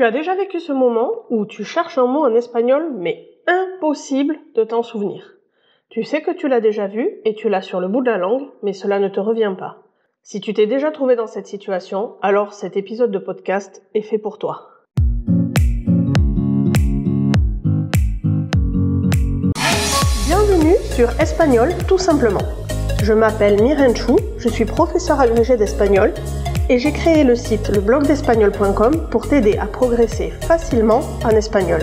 Tu as déjà vécu ce moment où tu cherches un mot en espagnol mais impossible de t'en souvenir. Tu sais que tu l'as déjà vu et tu l'as sur le bout de la langue, mais cela ne te revient pas. Si tu t'es déjà trouvé dans cette situation, alors cet épisode de podcast est fait pour toi. Bienvenue sur Espagnol tout simplement. Je m'appelle Miren Chou, je suis professeur agrégé d'espagnol et j'ai créé le site leblogdespagnol.com pour t'aider à progresser facilement en espagnol.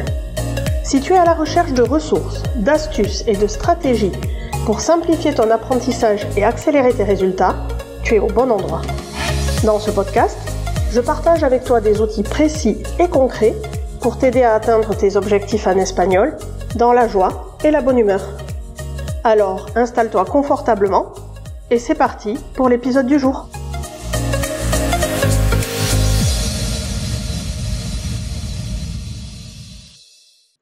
Si tu es à la recherche de ressources, d'astuces et de stratégies pour simplifier ton apprentissage et accélérer tes résultats, tu es au bon endroit. Dans ce podcast, je partage avec toi des outils précis et concrets pour t'aider à atteindre tes objectifs en espagnol dans la joie et la bonne humeur. Alors, installe-toi confortablement et c'est parti pour l'épisode du jour.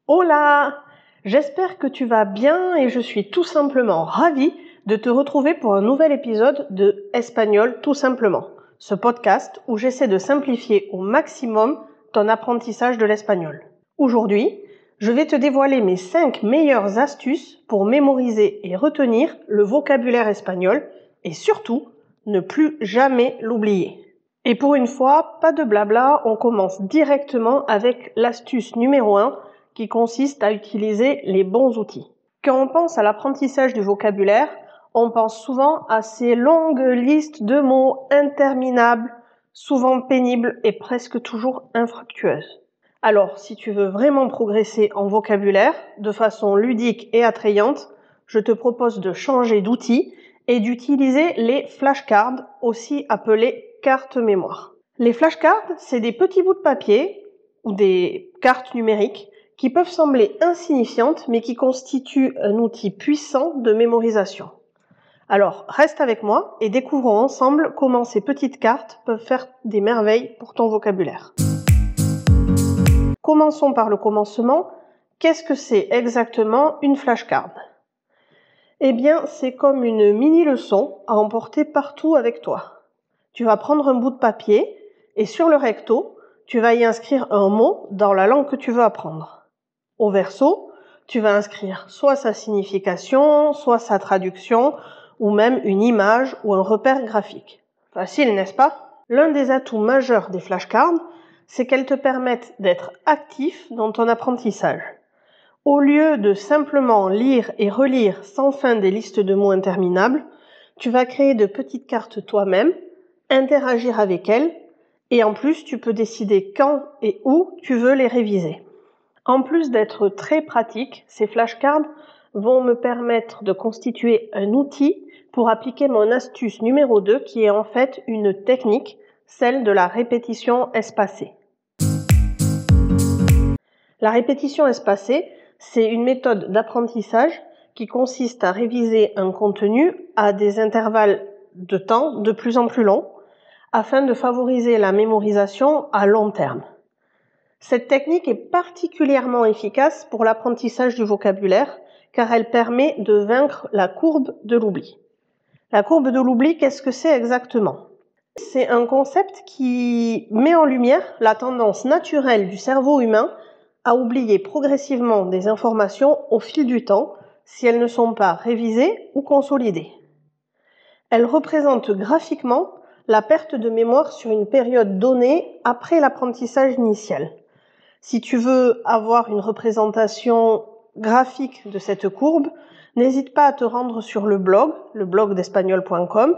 Hola J'espère que tu vas bien et je suis tout simplement ravie de te retrouver pour un nouvel épisode de Espagnol tout simplement, ce podcast où j'essaie de simplifier au maximum ton apprentissage de l'espagnol. Aujourd'hui, je vais te dévoiler mes 5 meilleures astuces pour mémoriser et retenir le vocabulaire espagnol et surtout ne plus jamais l'oublier. Et pour une fois, pas de blabla, on commence directement avec l'astuce numéro 1 qui consiste à utiliser les bons outils. Quand on pense à l'apprentissage du vocabulaire, on pense souvent à ces longues listes de mots interminables, souvent pénibles et presque toujours infructueuses. Alors, si tu veux vraiment progresser en vocabulaire de façon ludique et attrayante, je te propose de changer d'outil et d'utiliser les flashcards, aussi appelés cartes mémoire. Les flashcards, c'est des petits bouts de papier ou des cartes numériques qui peuvent sembler insignifiantes mais qui constituent un outil puissant de mémorisation. Alors, reste avec moi et découvrons ensemble comment ces petites cartes peuvent faire des merveilles pour ton vocabulaire. Commençons par le commencement. Qu'est-ce que c'est exactement une flashcard? Eh bien, c'est comme une mini-leçon à emporter partout avec toi. Tu vas prendre un bout de papier et sur le recto, tu vas y inscrire un mot dans la langue que tu veux apprendre. Au verso, tu vas inscrire soit sa signification, soit sa traduction, ou même une image ou un repère graphique. Facile, n'est-ce pas? L'un des atouts majeurs des flashcards, c'est qu'elles te permettent d'être actif dans ton apprentissage. Au lieu de simplement lire et relire sans fin des listes de mots interminables, tu vas créer de petites cartes toi-même, interagir avec elles, et en plus tu peux décider quand et où tu veux les réviser. En plus d'être très pratiques, ces flashcards vont me permettre de constituer un outil pour appliquer mon astuce numéro 2 qui est en fait une technique, celle de la répétition espacée. La répétition espacée, c'est une méthode d'apprentissage qui consiste à réviser un contenu à des intervalles de temps de plus en plus longs afin de favoriser la mémorisation à long terme. Cette technique est particulièrement efficace pour l'apprentissage du vocabulaire car elle permet de vaincre la courbe de l'oubli. La courbe de l'oubli, qu'est-ce que c'est exactement? C'est un concept qui met en lumière la tendance naturelle du cerveau humain à oublier progressivement des informations au fil du temps si elles ne sont pas révisées ou consolidées. Elle représente graphiquement la perte de mémoire sur une période donnée après l'apprentissage initial. Si tu veux avoir une représentation graphique de cette courbe, n'hésite pas à te rendre sur le blog, le blog d'espagnol.com,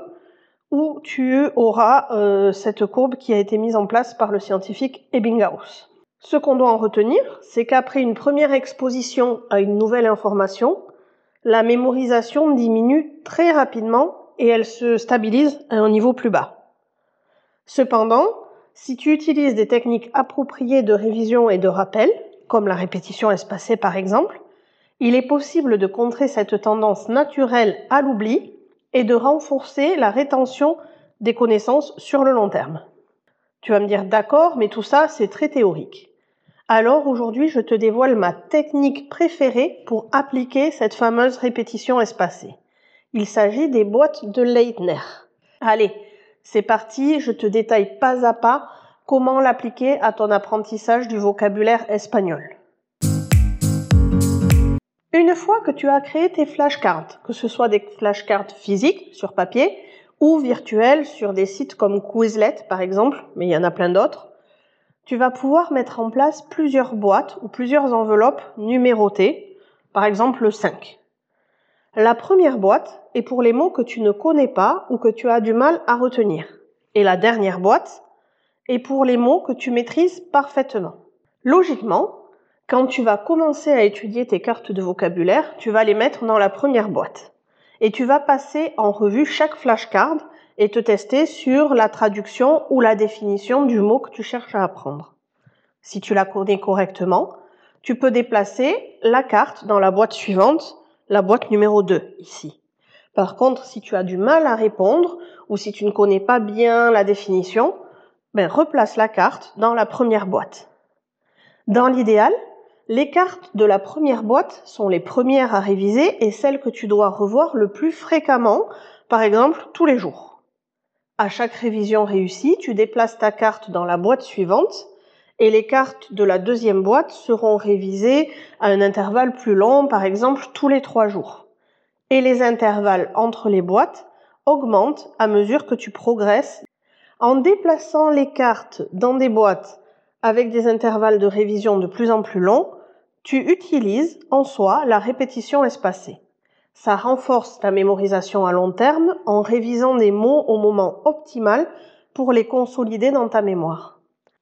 où tu auras euh, cette courbe qui a été mise en place par le scientifique Ebbinghaus. Ce qu'on doit en retenir, c'est qu'après une première exposition à une nouvelle information, la mémorisation diminue très rapidement et elle se stabilise à un niveau plus bas. Cependant, si tu utilises des techniques appropriées de révision et de rappel, comme la répétition espacée par exemple, il est possible de contrer cette tendance naturelle à l'oubli et de renforcer la rétention des connaissances sur le long terme. Tu vas me dire d'accord, mais tout ça c'est très théorique. Alors aujourd'hui je te dévoile ma technique préférée pour appliquer cette fameuse répétition espacée. Il s'agit des boîtes de Leitner. Allez, c'est parti, je te détaille pas à pas comment l'appliquer à ton apprentissage du vocabulaire espagnol. Une fois que tu as créé tes flashcards, que ce soit des flashcards physiques sur papier ou virtuels sur des sites comme Quizlet par exemple, mais il y en a plein d'autres, tu vas pouvoir mettre en place plusieurs boîtes ou plusieurs enveloppes numérotées, par exemple le 5. La première boîte est pour les mots que tu ne connais pas ou que tu as du mal à retenir. Et la dernière boîte est pour les mots que tu maîtrises parfaitement. Logiquement, quand tu vas commencer à étudier tes cartes de vocabulaire, tu vas les mettre dans la première boîte. Et tu vas passer en revue chaque flashcard et te tester sur la traduction ou la définition du mot que tu cherches à apprendre. Si tu la connais correctement, tu peux déplacer la carte dans la boîte suivante, la boîte numéro 2 ici. Par contre, si tu as du mal à répondre ou si tu ne connais pas bien la définition, ben, replace la carte dans la première boîte. Dans l'idéal, les cartes de la première boîte sont les premières à réviser et celles que tu dois revoir le plus fréquemment, par exemple tous les jours. À chaque révision réussie, tu déplaces ta carte dans la boîte suivante et les cartes de la deuxième boîte seront révisées à un intervalle plus long, par exemple tous les trois jours. Et les intervalles entre les boîtes augmentent à mesure que tu progresses. En déplaçant les cartes dans des boîtes avec des intervalles de révision de plus en plus longs, tu utilises en soi la répétition espacée. Ça renforce ta mémorisation à long terme en révisant des mots au moment optimal pour les consolider dans ta mémoire.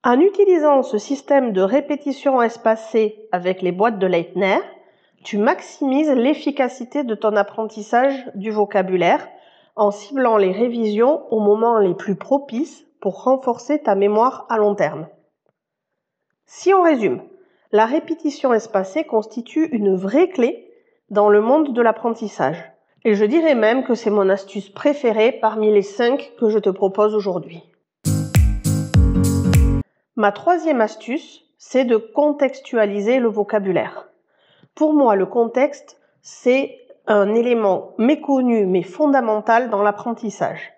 En utilisant ce système de répétition espacée avec les boîtes de Leitner, tu maximises l'efficacité de ton apprentissage du vocabulaire en ciblant les révisions aux moments les plus propices pour renforcer ta mémoire à long terme. Si on résume, la répétition espacée constitue une vraie clé dans le monde de l'apprentissage. Et je dirais même que c'est mon astuce préférée parmi les cinq que je te propose aujourd'hui. Ma troisième astuce, c'est de contextualiser le vocabulaire. Pour moi, le contexte, c'est un élément méconnu mais fondamental dans l'apprentissage.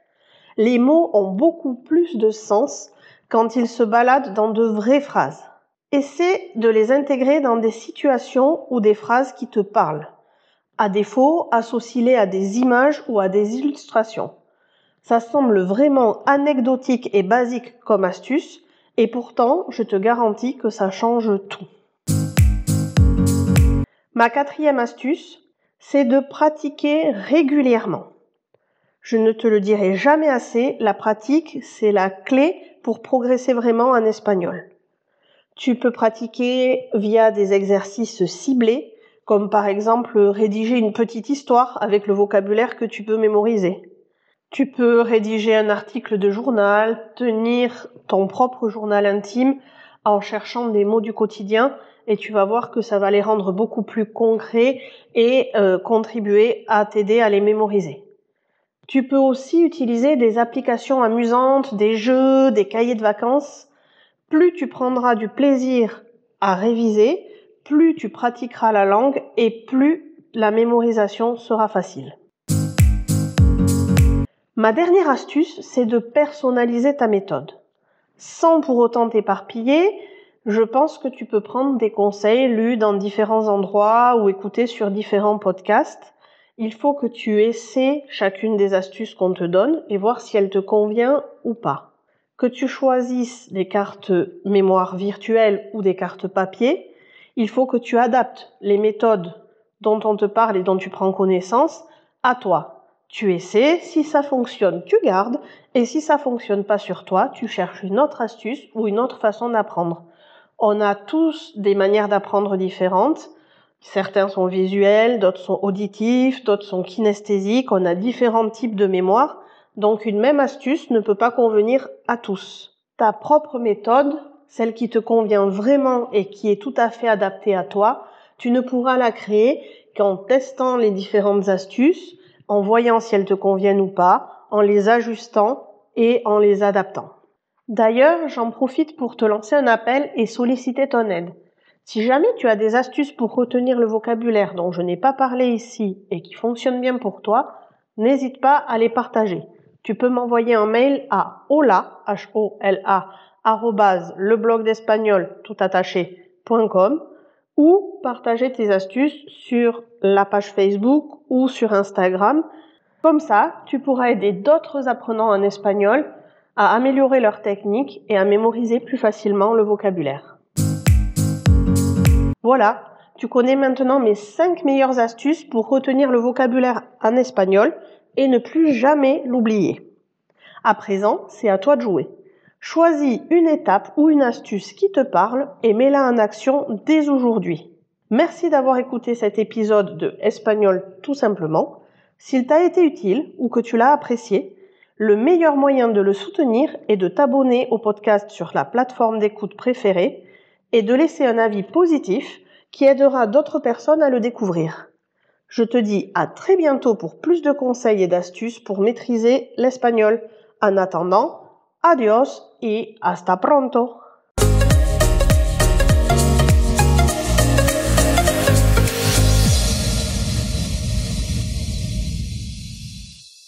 Les mots ont beaucoup plus de sens quand ils se baladent dans de vraies phrases. Essaie de les intégrer dans des situations ou des phrases qui te parlent. À défaut, associe-les à des images ou à des illustrations. Ça semble vraiment anecdotique et basique comme astuce, et pourtant, je te garantis que ça change tout. Ma quatrième astuce, c'est de pratiquer régulièrement. Je ne te le dirai jamais assez, la pratique, c'est la clé pour progresser vraiment en espagnol. Tu peux pratiquer via des exercices ciblés comme par exemple rédiger une petite histoire avec le vocabulaire que tu peux mémoriser. Tu peux rédiger un article de journal, tenir ton propre journal intime en cherchant des mots du quotidien et tu vas voir que ça va les rendre beaucoup plus concrets et euh, contribuer à t'aider à les mémoriser. Tu peux aussi utiliser des applications amusantes, des jeux, des cahiers de vacances. Plus tu prendras du plaisir à réviser, plus tu pratiqueras la langue et plus la mémorisation sera facile. Ma dernière astuce, c'est de personnaliser ta méthode. Sans pour autant t'éparpiller, je pense que tu peux prendre des conseils lus dans différents endroits ou écoutés sur différents podcasts. Il faut que tu essaies chacune des astuces qu'on te donne et voir si elle te convient ou pas. Que tu choisisses des cartes mémoire virtuelles ou des cartes papier, il faut que tu adaptes les méthodes dont on te parle et dont tu prends connaissance à toi. Tu essaies, si ça fonctionne, tu gardes, et si ça fonctionne pas sur toi, tu cherches une autre astuce ou une autre façon d'apprendre. On a tous des manières d'apprendre différentes. Certains sont visuels, d'autres sont auditifs, d'autres sont kinesthésiques. On a différents types de mémoire. Donc une même astuce ne peut pas convenir à tous. Ta propre méthode celle qui te convient vraiment et qui est tout à fait adaptée à toi, tu ne pourras la créer qu'en testant les différentes astuces, en voyant si elles te conviennent ou pas, en les ajustant et en les adaptant. D'ailleurs, j'en profite pour te lancer un appel et solliciter ton aide. Si jamais tu as des astuces pour retenir le vocabulaire dont je n'ai pas parlé ici et qui fonctionnent bien pour toi, n'hésite pas à les partager. Tu peux m'envoyer un mail à hola, h o l a leblogdespagnol tout attaché.com ou partager tes astuces sur la page Facebook ou sur Instagram. Comme ça, tu pourras aider d'autres apprenants en espagnol à améliorer leur technique et à mémoriser plus facilement le vocabulaire. Voilà, tu connais maintenant mes 5 meilleures astuces pour retenir le vocabulaire en espagnol et ne plus jamais l'oublier. À présent, c'est à toi de jouer. Choisis une étape ou une astuce qui te parle et mets-la en action dès aujourd'hui. Merci d'avoir écouté cet épisode de Espagnol tout simplement. S'il t'a été utile ou que tu l'as apprécié, le meilleur moyen de le soutenir est de t'abonner au podcast sur la plateforme d'écoute préférée et de laisser un avis positif qui aidera d'autres personnes à le découvrir. Je te dis à très bientôt pour plus de conseils et d'astuces pour maîtriser l'espagnol. En attendant, adios et hasta pronto.